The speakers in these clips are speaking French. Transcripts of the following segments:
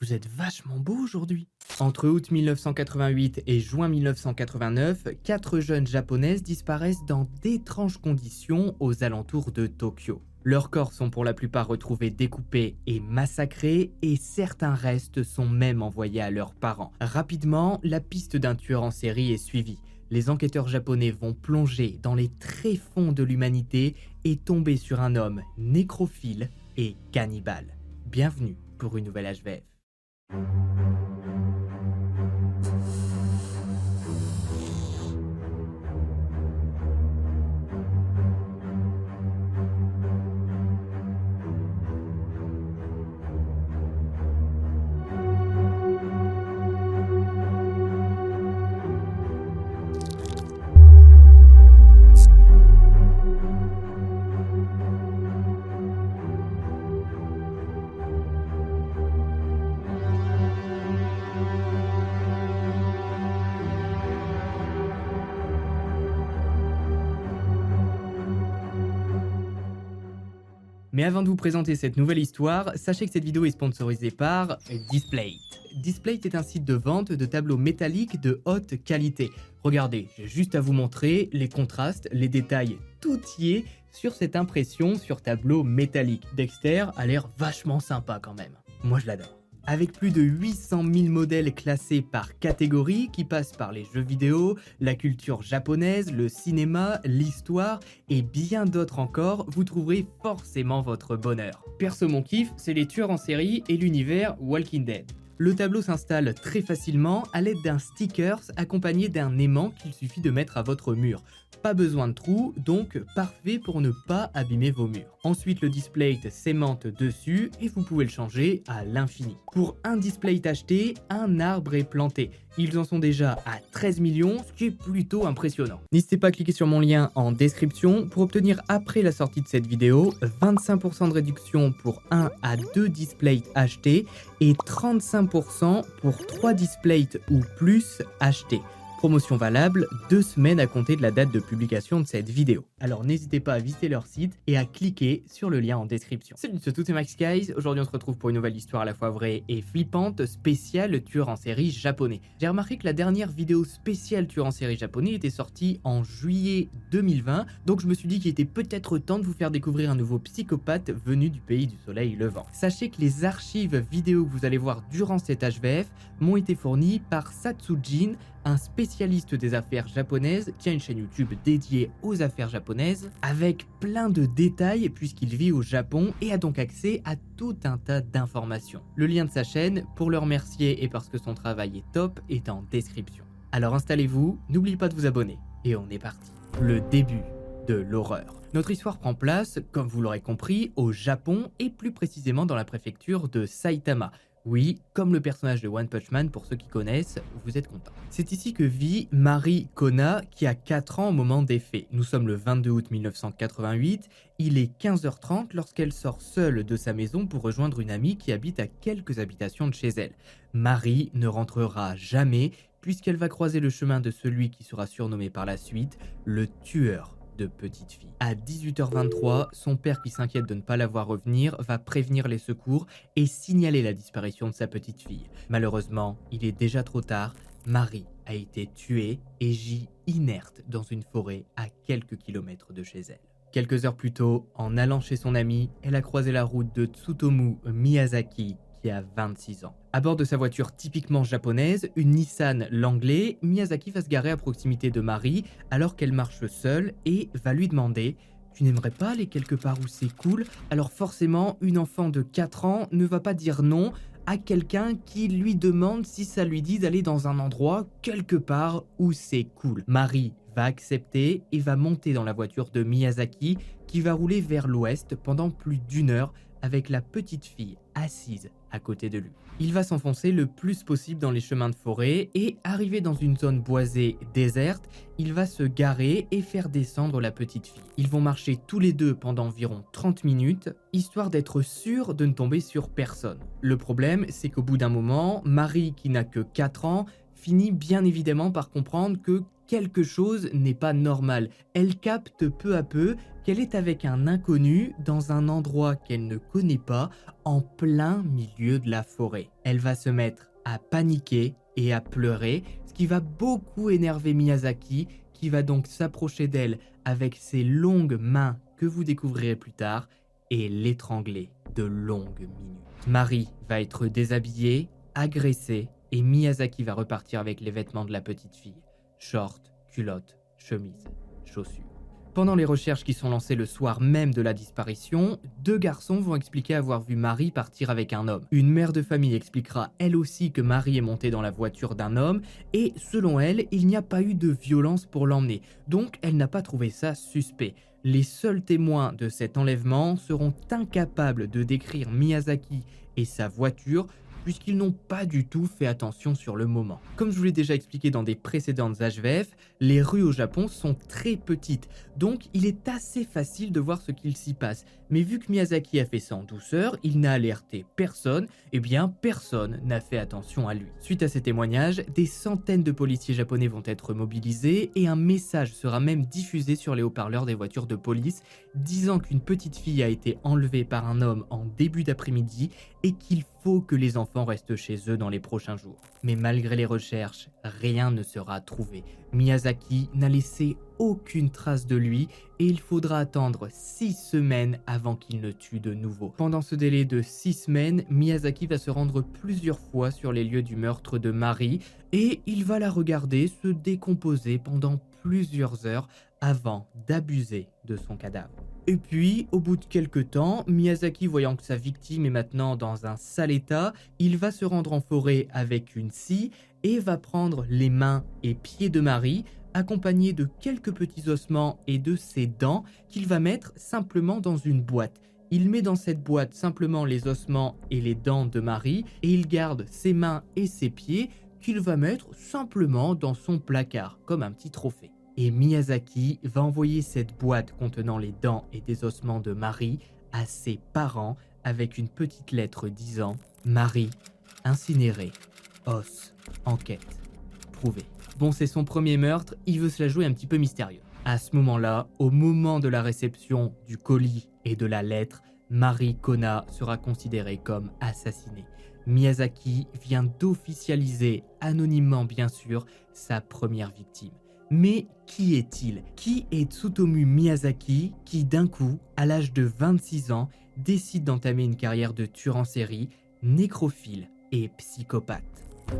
Vous êtes vachement beau aujourd'hui. Entre août 1988 et juin 1989, quatre jeunes japonaises disparaissent dans d'étranges conditions aux alentours de Tokyo. Leurs corps sont pour la plupart retrouvés découpés et massacrés et certains restes sont même envoyés à leurs parents. Rapidement, la piste d'un tueur en série est suivie. Les enquêteurs japonais vont plonger dans les tréfonds de l'humanité et tomber sur un homme nécrophile et cannibale. Bienvenue pour une nouvelle HVF. Avant de vous présenter cette nouvelle histoire, sachez que cette vidéo est sponsorisée par Displate. Displate est un site de vente de tableaux métalliques de haute qualité. Regardez, j'ai juste à vous montrer les contrastes, les détails, tout y est sur cette impression sur tableau métallique. Dexter a l'air vachement sympa quand même. Moi je l'adore. Avec plus de 800 000 modèles classés par catégorie qui passent par les jeux vidéo, la culture japonaise, le cinéma, l'histoire et bien d'autres encore, vous trouverez forcément votre bonheur. Perso mon kiff, c'est les tueurs en série et l'univers Walking Dead. Le tableau s'installe très facilement à l'aide d'un stickers accompagné d'un aimant qu'il suffit de mettre à votre mur. Pas besoin de trous, donc parfait pour ne pas abîmer vos murs. Ensuite, le display s'aimante dessus et vous pouvez le changer à l'infini. Pour un display acheté, un arbre est planté. Ils en sont déjà à 13 millions, ce qui est plutôt impressionnant. N'hésitez pas à cliquer sur mon lien en description pour obtenir après la sortie de cette vidéo 25% de réduction pour 1 à 2 displays achetés et 35% pour 3 displays ou plus achetés. Promotion valable deux semaines à compter de la date de publication de cette vidéo. Alors n'hésitez pas à visiter leur site et à cliquer sur le lien en description. Salut tout, c'est Max Guys. Aujourd'hui on se retrouve pour une nouvelle histoire à la fois vraie et flippante, spéciale tueur en série japonais. J'ai remarqué que la dernière vidéo spéciale tueur en série japonais était sortie en juillet 2020, donc je me suis dit qu'il était peut-être temps de vous faire découvrir un nouveau psychopathe venu du pays du soleil levant. Sachez que les archives vidéo que vous allez voir durant cet HVF m'ont été fournies par Satsujin, un spécialiste des affaires japonaises qui a une chaîne YouTube dédiée aux affaires japonaises avec plein de détails puisqu'il vit au Japon et a donc accès à tout un tas d'informations. Le lien de sa chaîne, pour le remercier et parce que son travail est top, est en description. Alors installez-vous, n'oubliez pas de vous abonner et on est parti. Le début de l'horreur. Notre histoire prend place, comme vous l'aurez compris, au Japon et plus précisément dans la préfecture de Saitama, oui, comme le personnage de One Punch Man, pour ceux qui connaissent, vous êtes content. C'est ici que vit Marie Kona, qui a 4 ans au moment des faits. Nous sommes le 22 août 1988, il est 15h30 lorsqu'elle sort seule de sa maison pour rejoindre une amie qui habite à quelques habitations de chez elle. Marie ne rentrera jamais puisqu'elle va croiser le chemin de celui qui sera surnommé par la suite le tueur de petite fille. À 18h23, son père qui s'inquiète de ne pas la voir revenir va prévenir les secours et signaler la disparition de sa petite fille. Malheureusement, il est déjà trop tard, Marie a été tuée et gît inerte dans une forêt à quelques kilomètres de chez elle. Quelques heures plus tôt, en allant chez son ami, elle a croisé la route de Tsutomu Miyazaki, qui a 26 ans. À bord de sa voiture typiquement japonaise, une Nissan Langley, Miyazaki va se garer à proximité de Marie alors qu'elle marche seule et va lui demander tu n'aimerais pas aller quelque part où c'est cool? Alors forcément, une enfant de 4 ans ne va pas dire non à quelqu'un qui lui demande si ça lui dit d'aller dans un endroit quelque part où c'est cool. Marie va accepter et va monter dans la voiture de Miyazaki qui va rouler vers l'ouest pendant plus d'une heure avec la petite fille assise à côté de lui. Il va s'enfoncer le plus possible dans les chemins de forêt et arrivé dans une zone boisée déserte, il va se garer et faire descendre la petite fille. Ils vont marcher tous les deux pendant environ 30 minutes, histoire d'être sûr de ne tomber sur personne. Le problème, c'est qu'au bout d'un moment, Marie, qui n'a que 4 ans, finit bien évidemment par comprendre que quelque chose n'est pas normal. Elle capte peu à peu qu'elle est avec un inconnu dans un endroit qu'elle ne connaît pas, en plein milieu de la forêt. Elle va se mettre à paniquer et à pleurer, ce qui va beaucoup énerver Miyazaki, qui va donc s'approcher d'elle avec ses longues mains que vous découvrirez plus tard et l'étrangler de longues minutes. Marie va être déshabillée, agressée, et Miyazaki va repartir avec les vêtements de la petite fille. Short, culotte, chemise, chaussures. Pendant les recherches qui sont lancées le soir même de la disparition, deux garçons vont expliquer avoir vu Marie partir avec un homme. Une mère de famille expliquera elle aussi que Marie est montée dans la voiture d'un homme et selon elle, il n'y a pas eu de violence pour l'emmener. Donc elle n'a pas trouvé ça suspect. Les seuls témoins de cet enlèvement seront incapables de décrire Miyazaki et sa voiture puisqu'ils n'ont pas du tout fait attention sur le moment. Comme je vous l'ai déjà expliqué dans des précédentes HVF, les rues au Japon sont très petites, donc il est assez facile de voir ce qu'il s'y passe. Mais vu que Miyazaki a fait ça en douceur, il n'a alerté personne, et eh bien personne n'a fait attention à lui. Suite à ces témoignages, des centaines de policiers japonais vont être mobilisés et un message sera même diffusé sur les haut-parleurs des voitures de police disant qu'une petite fille a été enlevée par un homme en début d'après-midi et qu'il faut que les enfants restent chez eux dans les prochains jours. Mais malgré les recherches, rien ne sera trouvé. Miyazaki n'a laissé aucune trace de lui et il faudra attendre 6 semaines avant qu'il ne tue de nouveau. Pendant ce délai de 6 semaines, Miyazaki va se rendre plusieurs fois sur les lieux du meurtre de Marie et il va la regarder se décomposer pendant plusieurs heures avant d'abuser de son cadavre. Et puis, au bout de quelques temps, Miyazaki voyant que sa victime est maintenant dans un sale état, il va se rendre en forêt avec une scie et va prendre les mains et pieds de Marie, accompagné de quelques petits ossements et de ses dents qu'il va mettre simplement dans une boîte. Il met dans cette boîte simplement les ossements et les dents de Marie et il garde ses mains et ses pieds qu'il va mettre simplement dans son placard comme un petit trophée et Miyazaki va envoyer cette boîte contenant les dents et des ossements de Marie à ses parents avec une petite lettre disant Marie, incinérée, os, enquête, prouvé. Bon, c'est son premier meurtre, il veut se la jouer un petit peu mystérieux. À ce moment-là, au moment de la réception du colis et de la lettre, Marie Kona sera considérée comme assassinée. Miyazaki vient d'officialiser, anonymement bien sûr, sa première victime. Mais qui est-il? Qui est Tsutomu Miyazaki qui d'un coup, à l'âge de 26 ans, décide d'entamer une carrière de tueur en série, nécrophile et psychopathe?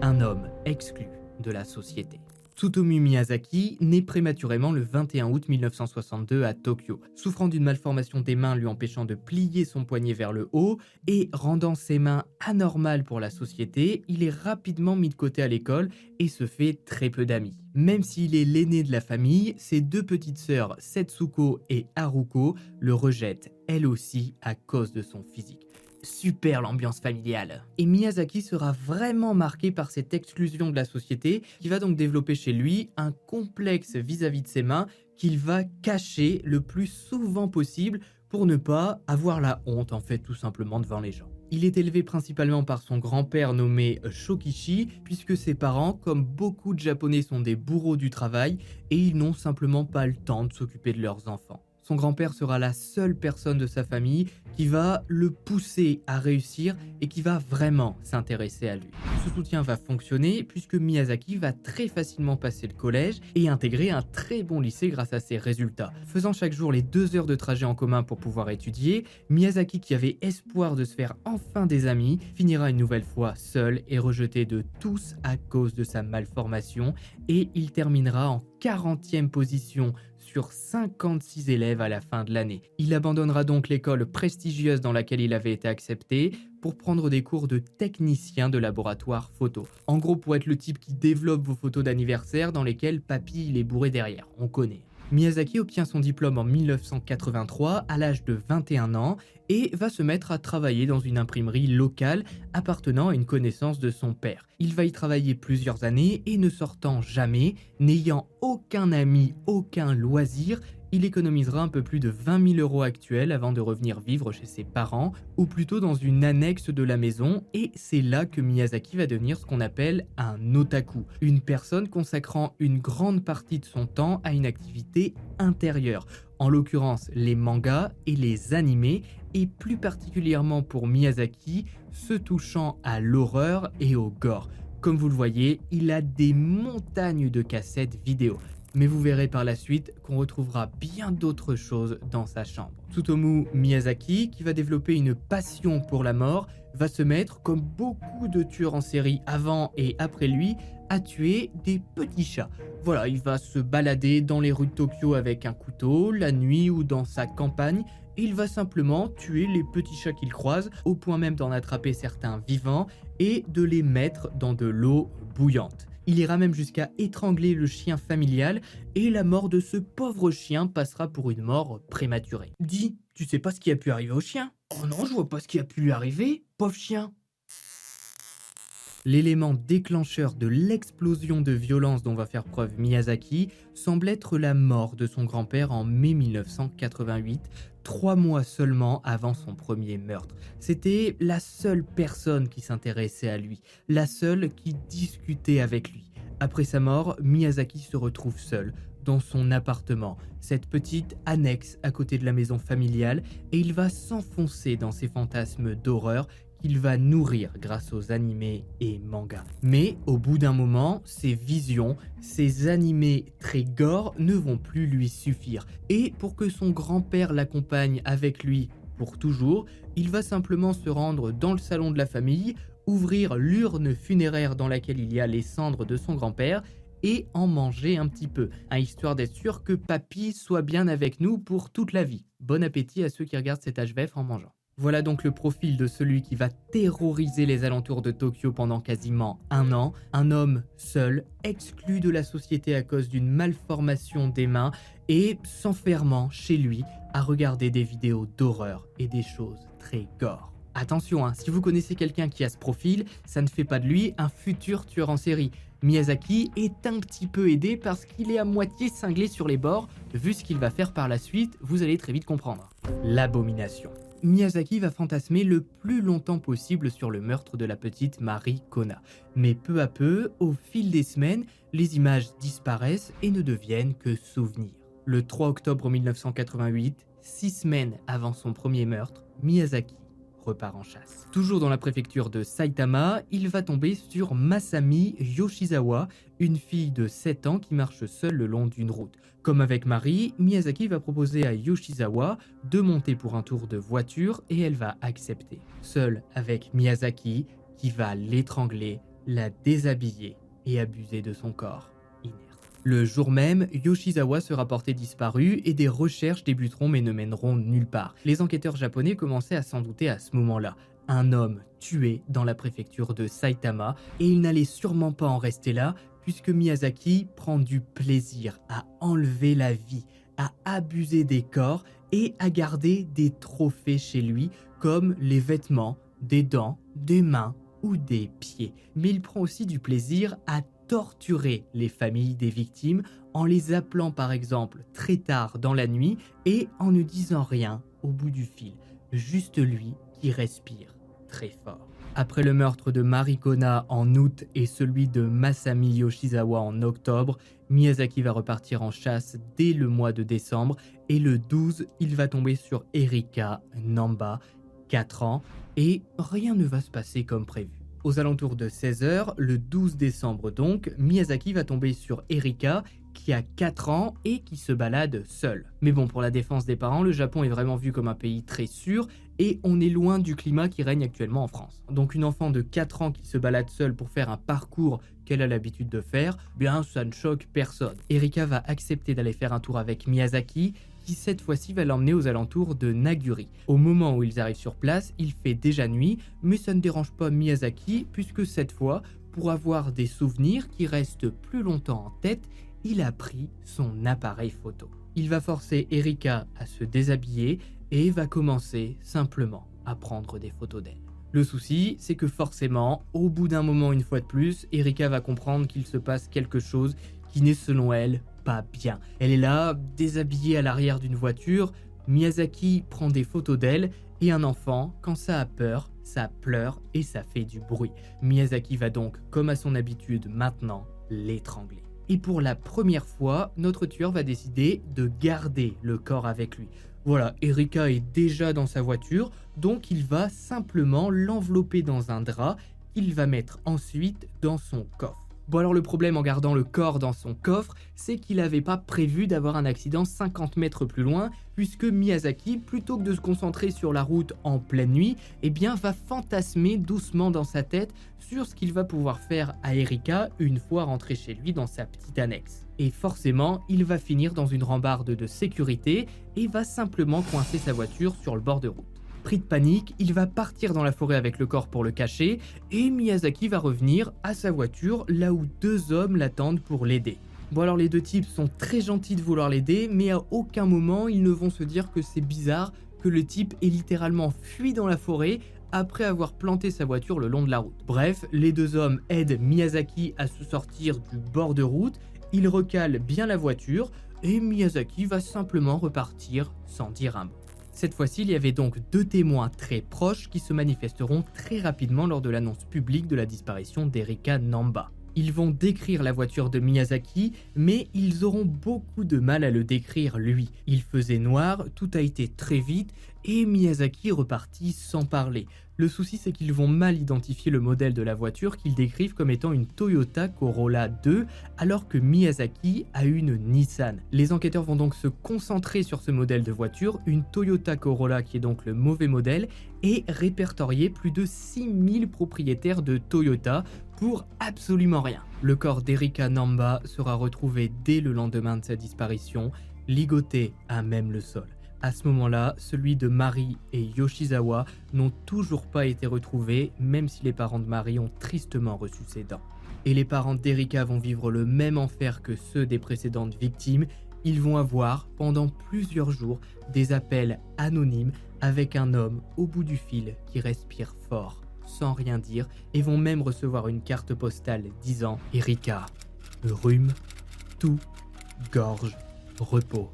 Un homme exclu de la société. Tsutomu Miyazaki naît prématurément le 21 août 1962 à Tokyo, souffrant d'une malformation des mains lui empêchant de plier son poignet vers le haut et rendant ses mains anormales pour la société, il est rapidement mis de côté à l'école et se fait très peu d'amis. Même s'il est l'aîné de la famille, ses deux petites sœurs Setsuko et Haruko le rejettent, elles aussi à cause de son physique super l'ambiance familiale. Et Miyazaki sera vraiment marqué par cette exclusion de la société, qui va donc développer chez lui un complexe vis-à-vis de ses mains qu'il va cacher le plus souvent possible pour ne pas avoir la honte en fait tout simplement devant les gens. Il est élevé principalement par son grand-père nommé Shokichi, puisque ses parents, comme beaucoup de Japonais, sont des bourreaux du travail et ils n'ont simplement pas le temps de s'occuper de leurs enfants son grand-père sera la seule personne de sa famille qui va le pousser à réussir et qui va vraiment s'intéresser à lui. Ce soutien va fonctionner puisque Miyazaki va très facilement passer le collège et intégrer un très bon lycée grâce à ses résultats. Faisant chaque jour les deux heures de trajet en commun pour pouvoir étudier, Miyazaki qui avait espoir de se faire enfin des amis, finira une nouvelle fois seul et rejeté de tous à cause de sa malformation et il terminera en 40e position sur 56 élèves à la fin de l'année. Il abandonnera donc l'école prestigieuse dans laquelle il avait été accepté pour prendre des cours de technicien de laboratoire photo. En gros, pour être le type qui développe vos photos d'anniversaire dans lesquelles papy il est bourré derrière, on connaît. Miyazaki obtient son diplôme en 1983 à l'âge de 21 ans et va se mettre à travailler dans une imprimerie locale appartenant à une connaissance de son père. Il va y travailler plusieurs années et ne sortant jamais, n'ayant aucun ami, aucun loisir, il économisera un peu plus de 20 000 euros actuels avant de revenir vivre chez ses parents, ou plutôt dans une annexe de la maison, et c'est là que Miyazaki va devenir ce qu'on appelle un otaku, une personne consacrant une grande partie de son temps à une activité intérieure, en l'occurrence les mangas et les animés, et plus particulièrement pour Miyazaki, se touchant à l'horreur et au gore. Comme vous le voyez, il a des montagnes de cassettes vidéo. Mais vous verrez par la suite qu'on retrouvera bien d'autres choses dans sa chambre. Tsutomu Miyazaki, qui va développer une passion pour la mort, va se mettre, comme beaucoup de tueurs en série avant et après lui, à tuer des petits chats. Voilà, il va se balader dans les rues de Tokyo avec un couteau, la nuit ou dans sa campagne, et il va simplement tuer les petits chats qu'il croise, au point même d'en attraper certains vivants et de les mettre dans de l'eau bouillante. Il ira même jusqu'à étrangler le chien familial et la mort de ce pauvre chien passera pour une mort prématurée. Dis, tu sais pas ce qui a pu arriver au chien? Oh non, je vois pas ce qui a pu lui arriver, pauvre chien. L'élément déclencheur de l'explosion de violence dont va faire preuve Miyazaki semble être la mort de son grand-père en mai 1988, trois mois seulement avant son premier meurtre. C'était la seule personne qui s'intéressait à lui, la seule qui discutait avec lui. Après sa mort, Miyazaki se retrouve seul dans son appartement, cette petite annexe à côté de la maison familiale, et il va s'enfoncer dans ses fantasmes d'horreur qu'il va nourrir grâce aux animés et mangas. Mais au bout d'un moment, ces visions, ces animés très gore ne vont plus lui suffire. Et pour que son grand-père l'accompagne avec lui pour toujours, il va simplement se rendre dans le salon de la famille, ouvrir l'urne funéraire dans laquelle il y a les cendres de son grand-père et en manger un petit peu, hein, histoire d'être sûr que papy soit bien avec nous pour toute la vie. Bon appétit à ceux qui regardent cet HVF en mangeant. Voilà donc le profil de celui qui va terroriser les alentours de Tokyo pendant quasiment un an. Un homme seul, exclu de la société à cause d'une malformation des mains et s'enfermant chez lui à regarder des vidéos d'horreur et des choses très gore. Attention, hein, si vous connaissez quelqu'un qui a ce profil, ça ne fait pas de lui un futur tueur en série. Miyazaki est un petit peu aidé parce qu'il est à moitié cinglé sur les bords. Vu ce qu'il va faire par la suite, vous allez très vite comprendre. L'abomination. Miyazaki va fantasmer le plus longtemps possible sur le meurtre de la petite Marie Kona. Mais peu à peu, au fil des semaines, les images disparaissent et ne deviennent que souvenirs. Le 3 octobre 1988, six semaines avant son premier meurtre, Miyazaki repart en chasse. Toujours dans la préfecture de Saitama, il va tomber sur Masami Yoshizawa, une fille de 7 ans qui marche seule le long d'une route. Comme avec Marie, Miyazaki va proposer à Yoshizawa de monter pour un tour de voiture et elle va accepter. Seule avec Miyazaki, qui va l'étrangler, la déshabiller et abuser de son corps. Le jour même, Yoshizawa sera porté disparu et des recherches débuteront mais ne mèneront nulle part. Les enquêteurs japonais commençaient à s'en douter à ce moment-là. Un homme tué dans la préfecture de Saitama et il n'allait sûrement pas en rester là puisque Miyazaki prend du plaisir à enlever la vie, à abuser des corps et à garder des trophées chez lui comme les vêtements, des dents, des mains ou des pieds. Mais il prend aussi du plaisir à torturer les familles des victimes en les appelant par exemple très tard dans la nuit et en ne disant rien au bout du fil, juste lui qui respire très fort. Après le meurtre de Marikona en août et celui de Masami Yoshizawa en octobre, Miyazaki va repartir en chasse dès le mois de décembre et le 12, il va tomber sur Erika Namba, 4 ans, et rien ne va se passer comme prévu. Aux alentours de 16h, le 12 décembre donc, Miyazaki va tomber sur Erika, qui a 4 ans et qui se balade seule. Mais bon, pour la défense des parents, le Japon est vraiment vu comme un pays très sûr et on est loin du climat qui règne actuellement en France. Donc une enfant de 4 ans qui se balade seule pour faire un parcours qu'elle a l'habitude de faire, bien ça ne choque personne. Erika va accepter d'aller faire un tour avec Miyazaki qui cette fois-ci va l'emmener aux alentours de Naguri. Au moment où ils arrivent sur place, il fait déjà nuit, mais ça ne dérange pas Miyazaki puisque cette fois, pour avoir des souvenirs qui restent plus longtemps en tête, il a pris son appareil photo. Il va forcer Erika à se déshabiller et va commencer simplement à prendre des photos d'elle. Le souci, c'est que forcément, au bout d'un moment une fois de plus, Erika va comprendre qu'il se passe quelque chose qui n'est selon elle bien. Elle est là, déshabillée à l'arrière d'une voiture, Miyazaki prend des photos d'elle, et un enfant, quand ça a peur, ça pleure et ça fait du bruit. Miyazaki va donc, comme à son habitude maintenant, l'étrangler. Et pour la première fois, notre tueur va décider de garder le corps avec lui. Voilà, Erika est déjà dans sa voiture, donc il va simplement l'envelopper dans un drap qu'il va mettre ensuite dans son coffre. Bon alors le problème en gardant le corps dans son coffre, c'est qu'il n'avait pas prévu d'avoir un accident 50 mètres plus loin, puisque Miyazaki, plutôt que de se concentrer sur la route en pleine nuit, eh bien va fantasmer doucement dans sa tête sur ce qu'il va pouvoir faire à Erika une fois rentré chez lui dans sa petite annexe. Et forcément, il va finir dans une rambarde de sécurité et va simplement coincer sa voiture sur le bord de route. Pris de panique, il va partir dans la forêt avec le corps pour le cacher et Miyazaki va revenir à sa voiture là où deux hommes l'attendent pour l'aider. Bon alors les deux types sont très gentils de vouloir l'aider mais à aucun moment ils ne vont se dire que c'est bizarre que le type ait littéralement fui dans la forêt après avoir planté sa voiture le long de la route. Bref, les deux hommes aident Miyazaki à se sortir du bord de route, ils recalent bien la voiture et Miyazaki va simplement repartir sans dire un mot. Cette fois-ci, il y avait donc deux témoins très proches qui se manifesteront très rapidement lors de l'annonce publique de la disparition d'Erika Namba. Ils vont décrire la voiture de Miyazaki, mais ils auront beaucoup de mal à le décrire lui. Il faisait noir, tout a été très vite, et Miyazaki repartit sans parler. Le souci, c'est qu'ils vont mal identifier le modèle de la voiture qu'ils décrivent comme étant une Toyota Corolla 2, alors que Miyazaki a une Nissan. Les enquêteurs vont donc se concentrer sur ce modèle de voiture, une Toyota Corolla qui est donc le mauvais modèle, et répertorier plus de 6000 propriétaires de Toyota pour absolument rien. Le corps d'Erika Namba sera retrouvé dès le lendemain de sa disparition, ligoté à même le sol. À ce moment-là, celui de Marie et Yoshizawa n'ont toujours pas été retrouvés, même si les parents de Marie ont tristement reçu ses dents. Et les parents d'Erika vont vivre le même enfer que ceux des précédentes victimes. Ils vont avoir, pendant plusieurs jours, des appels anonymes avec un homme au bout du fil qui respire fort, sans rien dire, et vont même recevoir une carte postale disant Erika, rhume, tout, gorge, repos,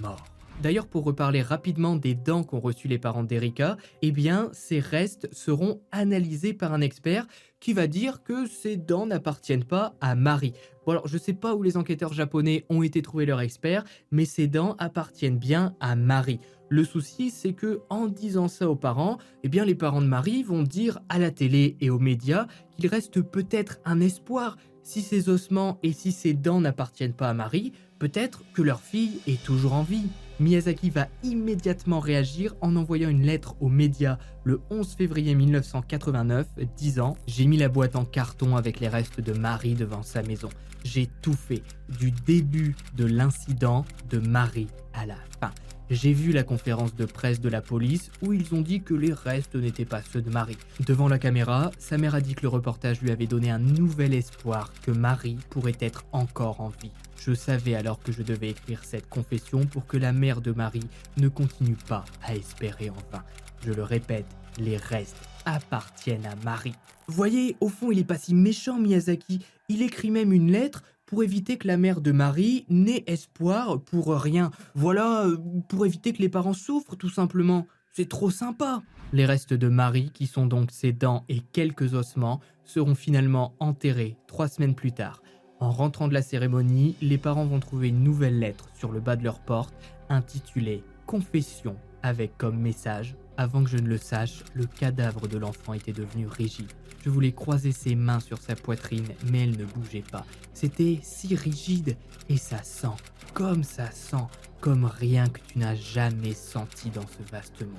mort. D'ailleurs, pour reparler rapidement des dents qu'ont reçues les parents d'Erika, eh bien, ces restes seront analysés par un expert qui va dire que ces dents n'appartiennent pas à Marie. Bon alors, je sais pas où les enquêteurs japonais ont été trouver leur expert, mais ces dents appartiennent bien à Marie. Le souci, c'est que en disant ça aux parents, eh bien les parents de Marie vont dire à la télé et aux médias qu'il reste peut-être un espoir. Si ces ossements et si ces dents n'appartiennent pas à Marie, peut-être que leur fille est toujours en vie. Miyazaki va immédiatement réagir en envoyant une lettre aux médias le 11 février 1989 disant J'ai mis la boîte en carton avec les restes de Marie devant sa maison. J'ai tout fait, du début de l'incident de Marie à la fin. J'ai vu la conférence de presse de la police où ils ont dit que les restes n'étaient pas ceux de Marie. Devant la caméra, sa mère a dit que le reportage lui avait donné un nouvel espoir que Marie pourrait être encore en vie. Je savais alors que je devais écrire cette confession pour que la mère de Marie ne continue pas à espérer en vain. Je le répète, les restes appartiennent à Marie. Voyez, au fond, il est pas si méchant, Miyazaki. Il écrit même une lettre pour éviter que la mère de Marie n'ait espoir pour rien. Voilà, euh, pour éviter que les parents souffrent, tout simplement. C'est trop sympa. Les restes de Marie, qui sont donc ses dents et quelques ossements, seront finalement enterrés trois semaines plus tard. En rentrant de la cérémonie, les parents vont trouver une nouvelle lettre sur le bas de leur porte intitulée Confession avec comme message Avant que je ne le sache, le cadavre de l'enfant était devenu rigide. Je voulais croiser ses mains sur sa poitrine, mais elle ne bougeait pas. C'était si rigide et ça sent, comme ça sent, comme rien que tu n'as jamais senti dans ce vaste monde.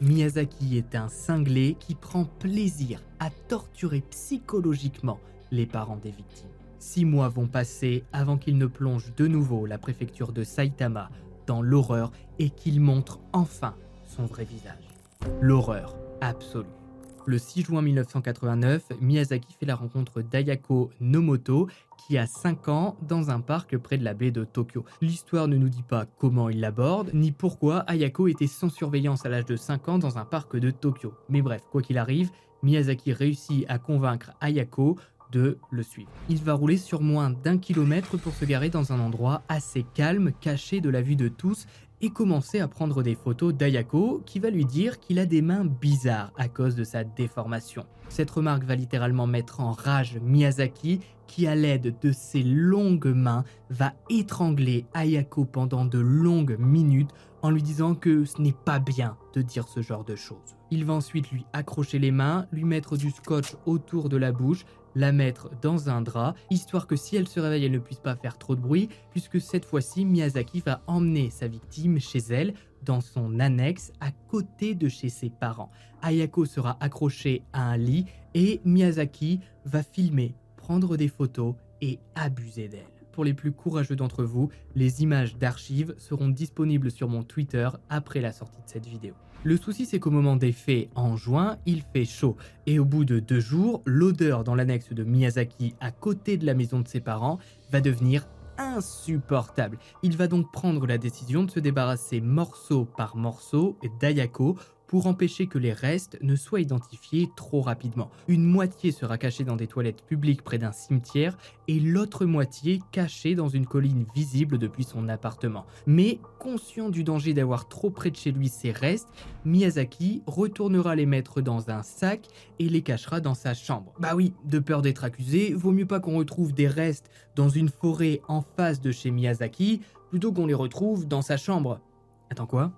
Miyazaki est un cinglé qui prend plaisir à torturer psychologiquement les parents des victimes. Six mois vont passer avant qu'il ne plonge de nouveau la préfecture de Saitama dans l'horreur et qu'il montre enfin son vrai visage. L'horreur absolue. Le 6 juin 1989, Miyazaki fait la rencontre d'Ayako Nomoto, qui a 5 ans, dans un parc près de la baie de Tokyo. L'histoire ne nous dit pas comment il l'aborde, ni pourquoi Ayako était sans surveillance à l'âge de 5 ans dans un parc de Tokyo. Mais bref, quoi qu'il arrive, Miyazaki réussit à convaincre Ayako de le suivre. Il va rouler sur moins d'un kilomètre pour se garer dans un endroit assez calme, caché de la vue de tous, et commencer à prendre des photos d'Ayako qui va lui dire qu'il a des mains bizarres à cause de sa déformation. Cette remarque va littéralement mettre en rage Miyazaki qui à l'aide de ses longues mains va étrangler Ayako pendant de longues minutes en lui disant que ce n'est pas bien de dire ce genre de choses. Il va ensuite lui accrocher les mains, lui mettre du scotch autour de la bouche, la mettre dans un drap, histoire que si elle se réveille, elle ne puisse pas faire trop de bruit, puisque cette fois-ci, Miyazaki va emmener sa victime chez elle, dans son annexe, à côté de chez ses parents. Ayako sera accrochée à un lit et Miyazaki va filmer, prendre des photos et abuser d'elle. Pour les plus courageux d'entre vous, les images d'archives seront disponibles sur mon Twitter après la sortie de cette vidéo. Le souci c'est qu'au moment des faits, en juin, il fait chaud, et au bout de deux jours, l'odeur dans l'annexe de Miyazaki à côté de la maison de ses parents va devenir insupportable. Il va donc prendre la décision de se débarrasser morceau par morceau d'Ayako pour empêcher que les restes ne soient identifiés trop rapidement. Une moitié sera cachée dans des toilettes publiques près d'un cimetière et l'autre moitié cachée dans une colline visible depuis son appartement. Mais conscient du danger d'avoir trop près de chez lui ces restes, Miyazaki retournera les mettre dans un sac et les cachera dans sa chambre. Bah oui, de peur d'être accusé, vaut mieux pas qu'on retrouve des restes dans une forêt en face de chez Miyazaki plutôt qu'on les retrouve dans sa chambre. Attends quoi?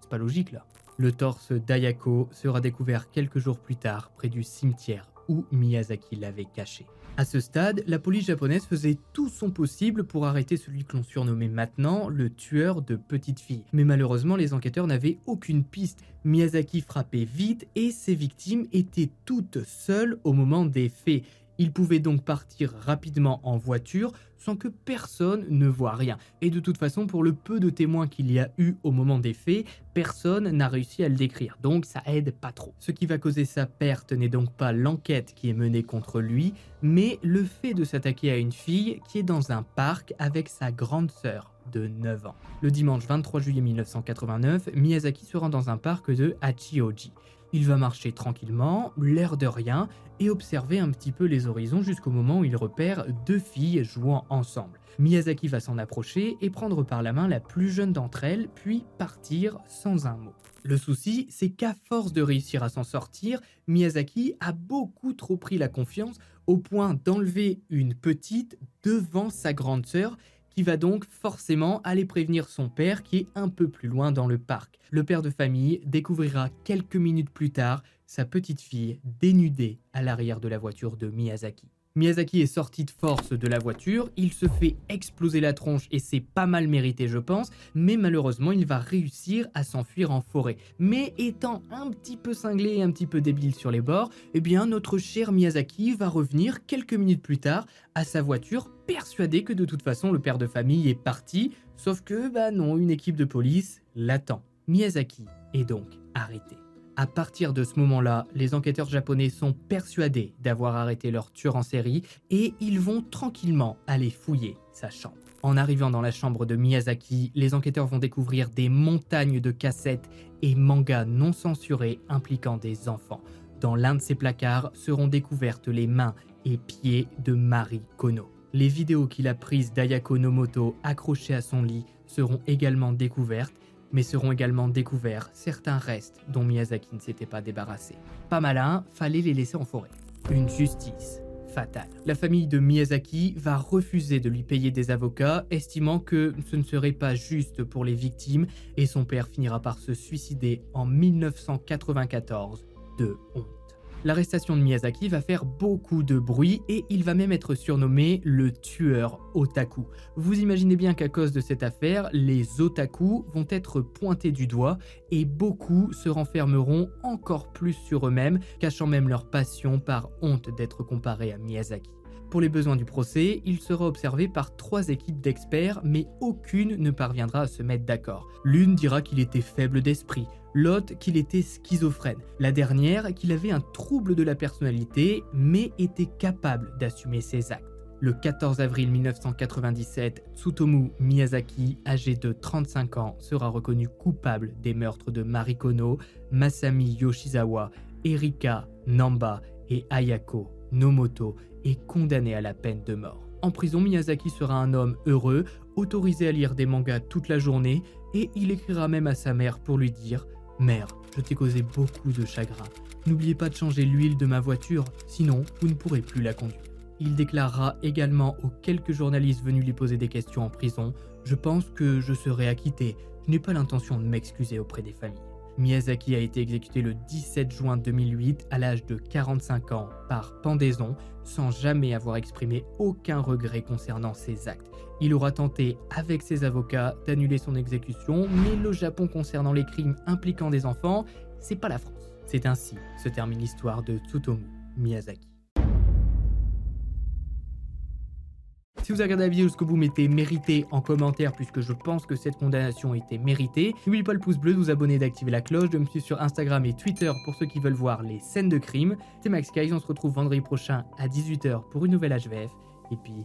C'est pas logique là. Le torse d'Ayako sera découvert quelques jours plus tard près du cimetière où Miyazaki l'avait caché. À ce stade, la police japonaise faisait tout son possible pour arrêter celui que l'on surnommait maintenant le tueur de petites filles. Mais malheureusement, les enquêteurs n'avaient aucune piste. Miyazaki frappait vite et ses victimes étaient toutes seules au moment des faits. Il pouvait donc partir rapidement en voiture sans que personne ne voit rien. Et de toute façon, pour le peu de témoins qu'il y a eu au moment des faits, personne n'a réussi à le décrire, donc ça aide pas trop. Ce qui va causer sa perte n'est donc pas l'enquête qui est menée contre lui, mais le fait de s'attaquer à une fille qui est dans un parc avec sa grande sœur de 9 ans. Le dimanche 23 juillet 1989, Miyazaki se rend dans un parc de Hachioji. Il va marcher tranquillement, l'air de rien, et observer un petit peu les horizons jusqu'au moment où il repère deux filles jouant ensemble. Miyazaki va s'en approcher et prendre par la main la plus jeune d'entre elles, puis partir sans un mot. Le souci, c'est qu'à force de réussir à s'en sortir, Miyazaki a beaucoup trop pris la confiance au point d'enlever une petite devant sa grande sœur qui va donc forcément aller prévenir son père qui est un peu plus loin dans le parc. Le père de famille découvrira quelques minutes plus tard sa petite fille dénudée à l'arrière de la voiture de Miyazaki. Miyazaki est sorti de force de la voiture, il se fait exploser la tronche et c'est pas mal mérité je pense, mais malheureusement il va réussir à s'enfuir en forêt. Mais étant un petit peu cinglé et un petit peu débile sur les bords, eh bien notre cher Miyazaki va revenir quelques minutes plus tard à sa voiture persuadé que de toute façon le père de famille est parti, sauf que bah non, une équipe de police l'attend. Miyazaki est donc arrêté. À partir de ce moment-là, les enquêteurs japonais sont persuadés d'avoir arrêté leur tueur en série et ils vont tranquillement aller fouiller sa chambre. En arrivant dans la chambre de Miyazaki, les enquêteurs vont découvrir des montagnes de cassettes et mangas non censurés impliquant des enfants. Dans l'un de ces placards seront découvertes les mains et pieds de Mari Kono. Les vidéos qu'il a prises d'Ayako Nomoto accrochées à son lit seront également découvertes mais seront également découverts certains restes dont Miyazaki ne s'était pas débarrassé. Pas malin, fallait les laisser en forêt. Une justice fatale. La famille de Miyazaki va refuser de lui payer des avocats, estimant que ce ne serait pas juste pour les victimes, et son père finira par se suicider en 1994 de honte. L'arrestation de Miyazaki va faire beaucoup de bruit et il va même être surnommé le tueur otaku. Vous imaginez bien qu'à cause de cette affaire, les otaku vont être pointés du doigt et beaucoup se renfermeront encore plus sur eux-mêmes, cachant même leur passion par honte d'être comparés à Miyazaki. Pour les besoins du procès, il sera observé par trois équipes d'experts, mais aucune ne parviendra à se mettre d'accord. L'une dira qu'il était faible d'esprit, l'autre qu'il était schizophrène, la dernière qu'il avait un trouble de la personnalité, mais était capable d'assumer ses actes. Le 14 avril 1997, Tsutomu Miyazaki, âgé de 35 ans, sera reconnu coupable des meurtres de Marikono, Masami Yoshizawa, Erika Namba et Ayako Nomoto, est condamné à la peine de mort. En prison, Miyazaki sera un homme heureux, autorisé à lire des mangas toute la journée, et il écrira même à sa mère pour lui dire Mère, je t'ai causé beaucoup de chagrin. N'oubliez pas de changer l'huile de ma voiture, sinon vous ne pourrez plus la conduire. Il déclarera également aux quelques journalistes venus lui poser des questions en prison Je pense que je serai acquitté. Je n'ai pas l'intention de m'excuser auprès des familles. Miyazaki a été exécuté le 17 juin 2008 à l'âge de 45 ans par pendaison sans jamais avoir exprimé aucun regret concernant ses actes. Il aura tenté avec ses avocats d'annuler son exécution, mais le Japon concernant les crimes impliquant des enfants, c'est pas la France. C'est ainsi se termine l'histoire de Tsutomu Miyazaki. Si vous avez regardé la vidéo jusqu'au bout, mettez mérité en commentaire puisque je pense que cette condamnation était méritée. N'oubliez pas le pouce bleu, de vous abonner, d'activer la cloche, de me suivre sur Instagram et Twitter pour ceux qui veulent voir les scènes de crime. C'est Max Guys, on se retrouve vendredi prochain à 18h pour une nouvelle HVF. Et puis,